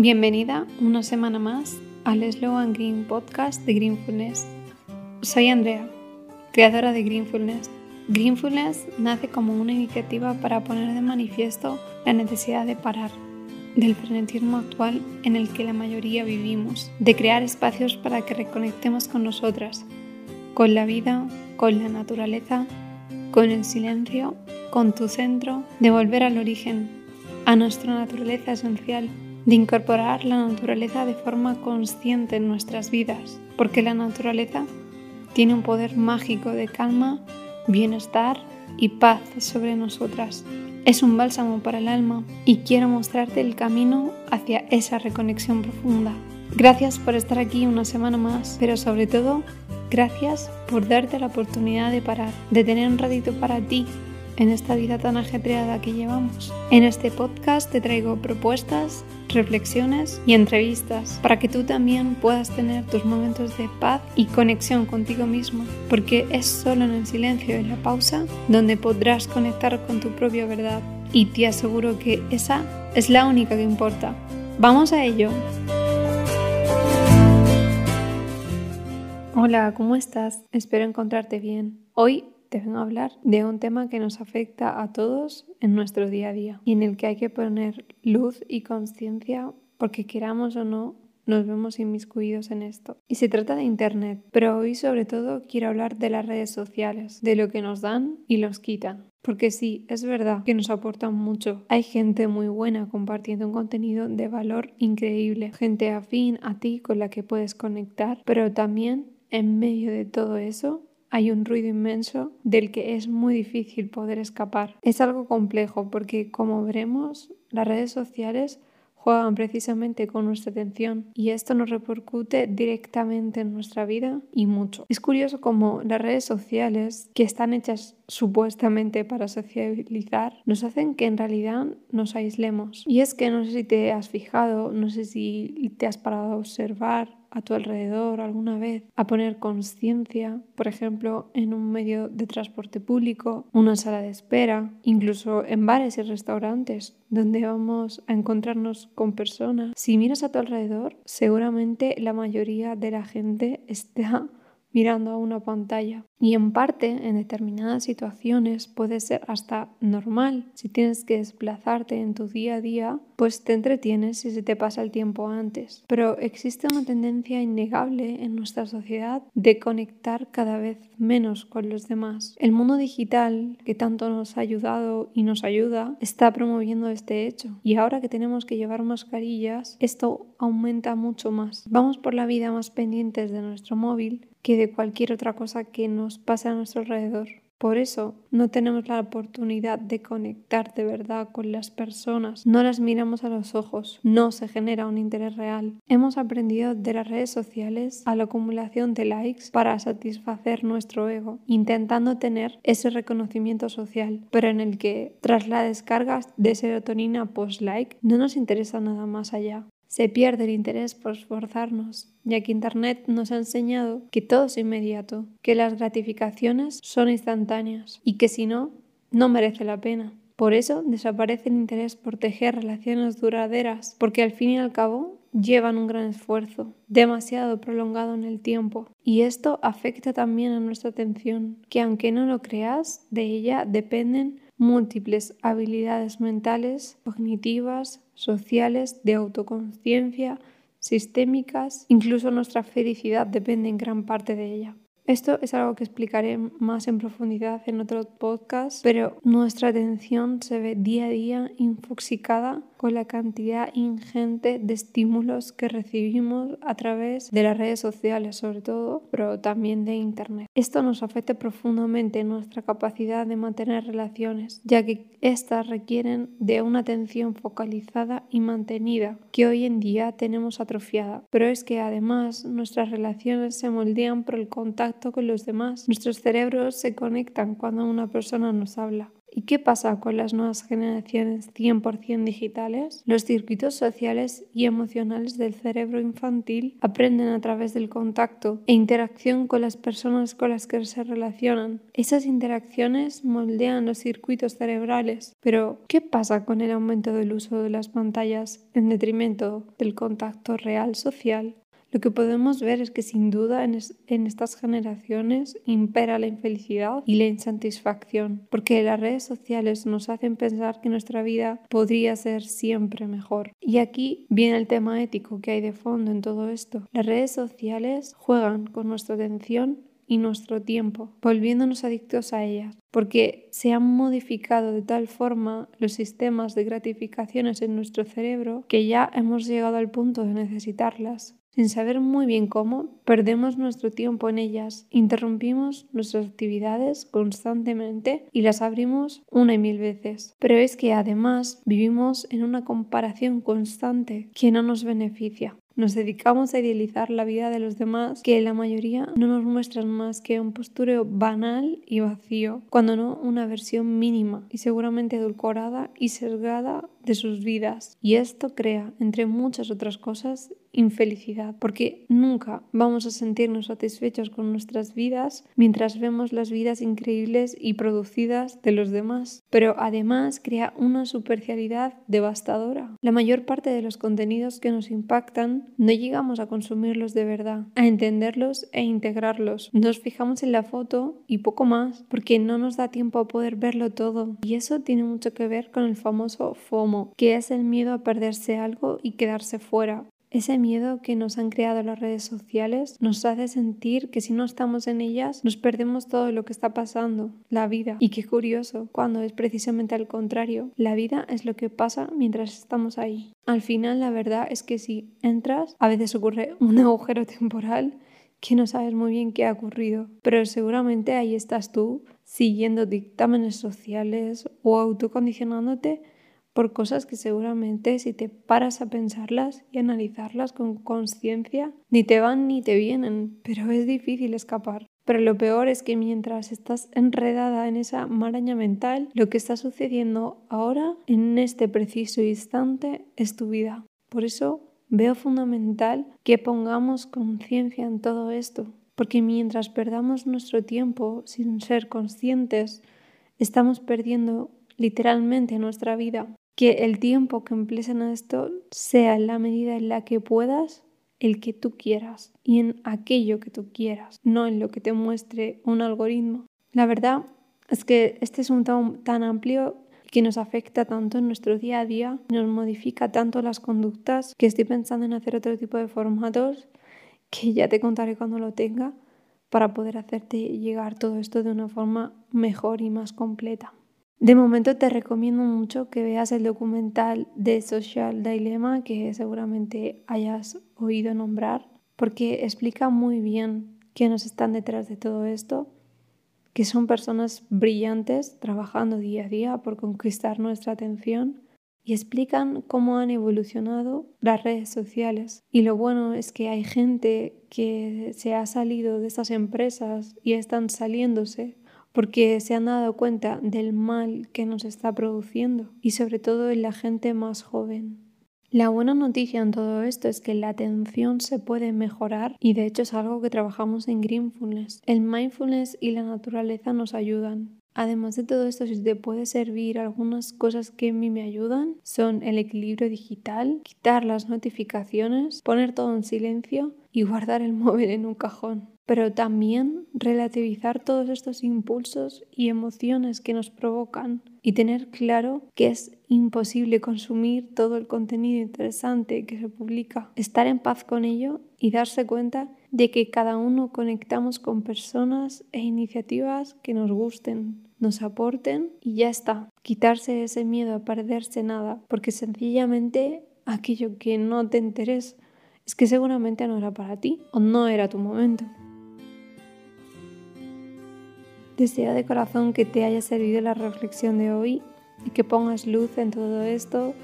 Bienvenida una semana más al Slow and Green podcast de Greenfulness. Soy Andrea, creadora de Greenfulness. Greenfulness nace como una iniciativa para poner de manifiesto la necesidad de parar del frenetismo actual en el que la mayoría vivimos, de crear espacios para que reconectemos con nosotras, con la vida, con la naturaleza, con el silencio, con tu centro, de volver al origen, a nuestra naturaleza esencial, de incorporar la naturaleza de forma consciente en nuestras vidas, porque la naturaleza tiene un poder mágico de calma, bienestar y paz sobre nosotras. Es un bálsamo para el alma y quiero mostrarte el camino hacia esa reconexión profunda. Gracias por estar aquí una semana más, pero sobre todo, gracias por darte la oportunidad de parar, de tener un ratito para ti en esta vida tan ajetreada que llevamos. En este podcast te traigo propuestas, reflexiones y entrevistas para que tú también puedas tener tus momentos de paz y conexión contigo mismo, porque es solo en el silencio y la pausa donde podrás conectar con tu propia verdad y te aseguro que esa es la única que importa. Vamos a ello. Hola, ¿cómo estás? Espero encontrarte bien. Hoy a hablar de un tema que nos afecta a todos en nuestro día a día y en el que hay que poner luz y conciencia porque queramos o no nos vemos inmiscuidos en esto. Y se trata de Internet, pero hoy sobre todo quiero hablar de las redes sociales, de lo que nos dan y los quitan. Porque sí, es verdad que nos aportan mucho. Hay gente muy buena compartiendo un contenido de valor increíble, gente afín a ti con la que puedes conectar, pero también en medio de todo eso hay un ruido inmenso del que es muy difícil poder escapar. Es algo complejo porque, como veremos, las redes sociales juegan precisamente con nuestra atención y esto nos repercute directamente en nuestra vida y mucho. Es curioso cómo las redes sociales, que están hechas supuestamente para socializar, nos hacen que en realidad nos aislemos. Y es que no sé si te has fijado, no sé si te has parado a observar a tu alrededor alguna vez, a poner conciencia, por ejemplo, en un medio de transporte público, una sala de espera, incluso en bares y restaurantes, donde vamos a encontrarnos con personas. Si miras a tu alrededor, seguramente la mayoría de la gente está mirando a una pantalla. Y en parte, en determinadas situaciones, puede ser hasta normal. Si tienes que desplazarte en tu día a día, pues te entretienes si se te pasa el tiempo antes. Pero existe una tendencia innegable en nuestra sociedad de conectar cada vez menos con los demás. El mundo digital, que tanto nos ha ayudado y nos ayuda, está promoviendo este hecho. Y ahora que tenemos que llevar mascarillas, esto aumenta mucho más. Vamos por la vida más pendientes de nuestro móvil que de cualquier otra cosa que nos pase a nuestro alrededor. Por eso no tenemos la oportunidad de conectar de verdad con las personas, no las miramos a los ojos, no se genera un interés real. Hemos aprendido de las redes sociales a la acumulación de likes para satisfacer nuestro ego, intentando tener ese reconocimiento social, pero en el que tras la descarga de serotonina post-like no nos interesa nada más allá. Se pierde el interés por esforzarnos, ya que Internet nos ha enseñado que todo es inmediato, que las gratificaciones son instantáneas y que si no, no merece la pena. Por eso desaparece el interés por tejer relaciones duraderas, porque al fin y al cabo llevan un gran esfuerzo, demasiado prolongado en el tiempo. Y esto afecta también a nuestra atención, que aunque no lo creas, de ella dependen múltiples habilidades mentales, cognitivas, sociales, de autoconciencia, sistémicas, incluso nuestra felicidad depende en gran parte de ella. Esto es algo que explicaré más en profundidad en otro podcast, pero nuestra atención se ve día a día infoxicada con la cantidad ingente de estímulos que recibimos a través de las redes sociales, sobre todo, pero también de Internet. Esto nos afecta profundamente en nuestra capacidad de mantener relaciones, ya que éstas requieren de una atención focalizada y mantenida que hoy en día tenemos atrofiada. Pero es que además nuestras relaciones se moldean por el contacto con los demás. Nuestros cerebros se conectan cuando una persona nos habla. ¿Y qué pasa con las nuevas generaciones 100% digitales? Los circuitos sociales y emocionales del cerebro infantil aprenden a través del contacto e interacción con las personas con las que se relacionan. Esas interacciones moldean los circuitos cerebrales. Pero, ¿qué pasa con el aumento del uso de las pantallas en detrimento del contacto real social? Lo que podemos ver es que sin duda en, estas generaciones impera la infelicidad y la insatisfacción, porque las redes sociales nos hacen pensar que nuestra vida podría ser siempre mejor. Y aquí viene el tema ético que hay de fondo en todo esto. Las redes sociales juegan con nuestra atención y nuestro tiempo, volviéndonos adictos a ellas, porque se han modificado de tal forma los sistemas de gratificaciones en nuestro cerebro que ya hemos llegado al punto de necesitarlas sin saber muy bien cómo, perdemos nuestro tiempo en ellas, interrumpimos nuestras actividades constantemente y las abrimos una y mil veces. Pero es que además vivimos en una comparación constante que no nos beneficia. Nos dedicamos a idealizar la vida de los demás que la mayoría no nos muestran más que un postureo banal y vacío, cuando no una versión mínima y seguramente edulcorada y sesgada de sus vidas. Y esto crea, entre muchas otras cosas, infelicidad, porque nunca vamos a sentirnos satisfechos con nuestras vidas mientras vemos las vidas increíbles y producidas de los demás. Pero además crea una superficialidad devastadora. La mayor parte de los contenidos que nos impactan no llegamos a consumirlos de verdad, a entenderlos e integrarlos. Nos fijamos en la foto y poco más, porque no nos da tiempo a poder verlo todo. Y eso tiene mucho que ver con el famoso FOMO, que es el miedo a perderse algo y quedarse fuera. Ese miedo que nos han creado las redes sociales nos hace sentir que si no estamos en ellas nos perdemos todo lo que está pasando, la vida. Y qué curioso, cuando es precisamente al contrario, la vida es lo que pasa mientras estamos ahí. Al final la verdad es que si entras, a veces ocurre un agujero temporal que no sabes muy bien qué ha ocurrido, pero seguramente ahí estás tú siguiendo dictámenes sociales o autocondicionándote por cosas que seguramente si te paras a pensarlas y analizarlas con conciencia, ni te van ni te vienen, pero es difícil escapar. Pero lo peor es que mientras estás enredada en esa maraña mental, lo que está sucediendo ahora, en este preciso instante, es tu vida. Por eso veo fundamental que pongamos conciencia en todo esto, porque mientras perdamos nuestro tiempo sin ser conscientes, estamos perdiendo literalmente nuestra vida que el tiempo que emplees en esto sea la medida en la que puedas el que tú quieras y en aquello que tú quieras, no en lo que te muestre un algoritmo. La verdad es que este es un tema tan amplio que nos afecta tanto en nuestro día a día, nos modifica tanto las conductas, que estoy pensando en hacer otro tipo de formatos que ya te contaré cuando lo tenga para poder hacerte llegar todo esto de una forma mejor y más completa. De momento te recomiendo mucho que veas el documental de Social Dilemma que seguramente hayas oído nombrar porque explica muy bien quiénes están detrás de todo esto, que son personas brillantes trabajando día a día por conquistar nuestra atención y explican cómo han evolucionado las redes sociales. Y lo bueno es que hay gente que se ha salido de esas empresas y están saliéndose porque se han dado cuenta del mal que nos está produciendo y sobre todo en la gente más joven. La buena noticia en todo esto es que la atención se puede mejorar y de hecho es algo que trabajamos en Greenfulness. El mindfulness y la naturaleza nos ayudan. Además de todo esto, si te puede servir algunas cosas que a mí me ayudan, son el equilibrio digital, quitar las notificaciones, poner todo en silencio y guardar el móvil en un cajón pero también relativizar todos estos impulsos y emociones que nos provocan y tener claro que es imposible consumir todo el contenido interesante que se publica, estar en paz con ello y darse cuenta de que cada uno conectamos con personas e iniciativas que nos gusten, nos aporten y ya está. Quitarse ese miedo a perderse nada, porque sencillamente aquello que no te interesa es que seguramente no era para ti o no era tu momento. Deseo de corazón que te haya servido la reflexión de hoy y que pongas luz en todo esto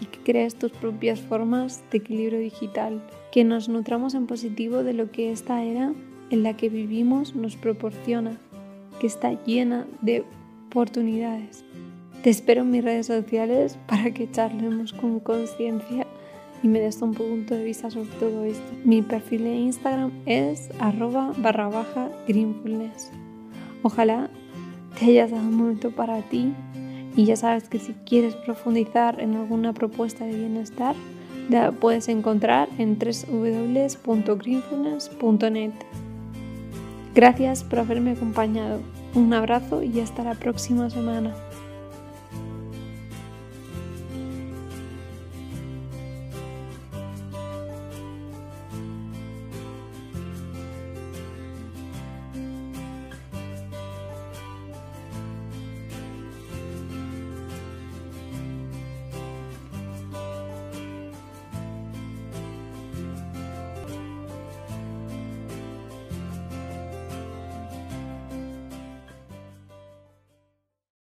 y que crees tus propias formas de equilibrio digital, que nos nutramos en positivo de lo que esta era en la que vivimos nos proporciona, que está llena de oportunidades. Te espero en mis redes sociales para que charlemos con conciencia y me des un punto de vista sobre todo esto. Mi perfil de Instagram es arroba barra baja greenfulness. Ojalá te hayas dado un momento para ti y ya sabes que si quieres profundizar en alguna propuesta de bienestar, la puedes encontrar en www.greenfulness.net. Gracias por haberme acompañado. Un abrazo y hasta la próxima semana.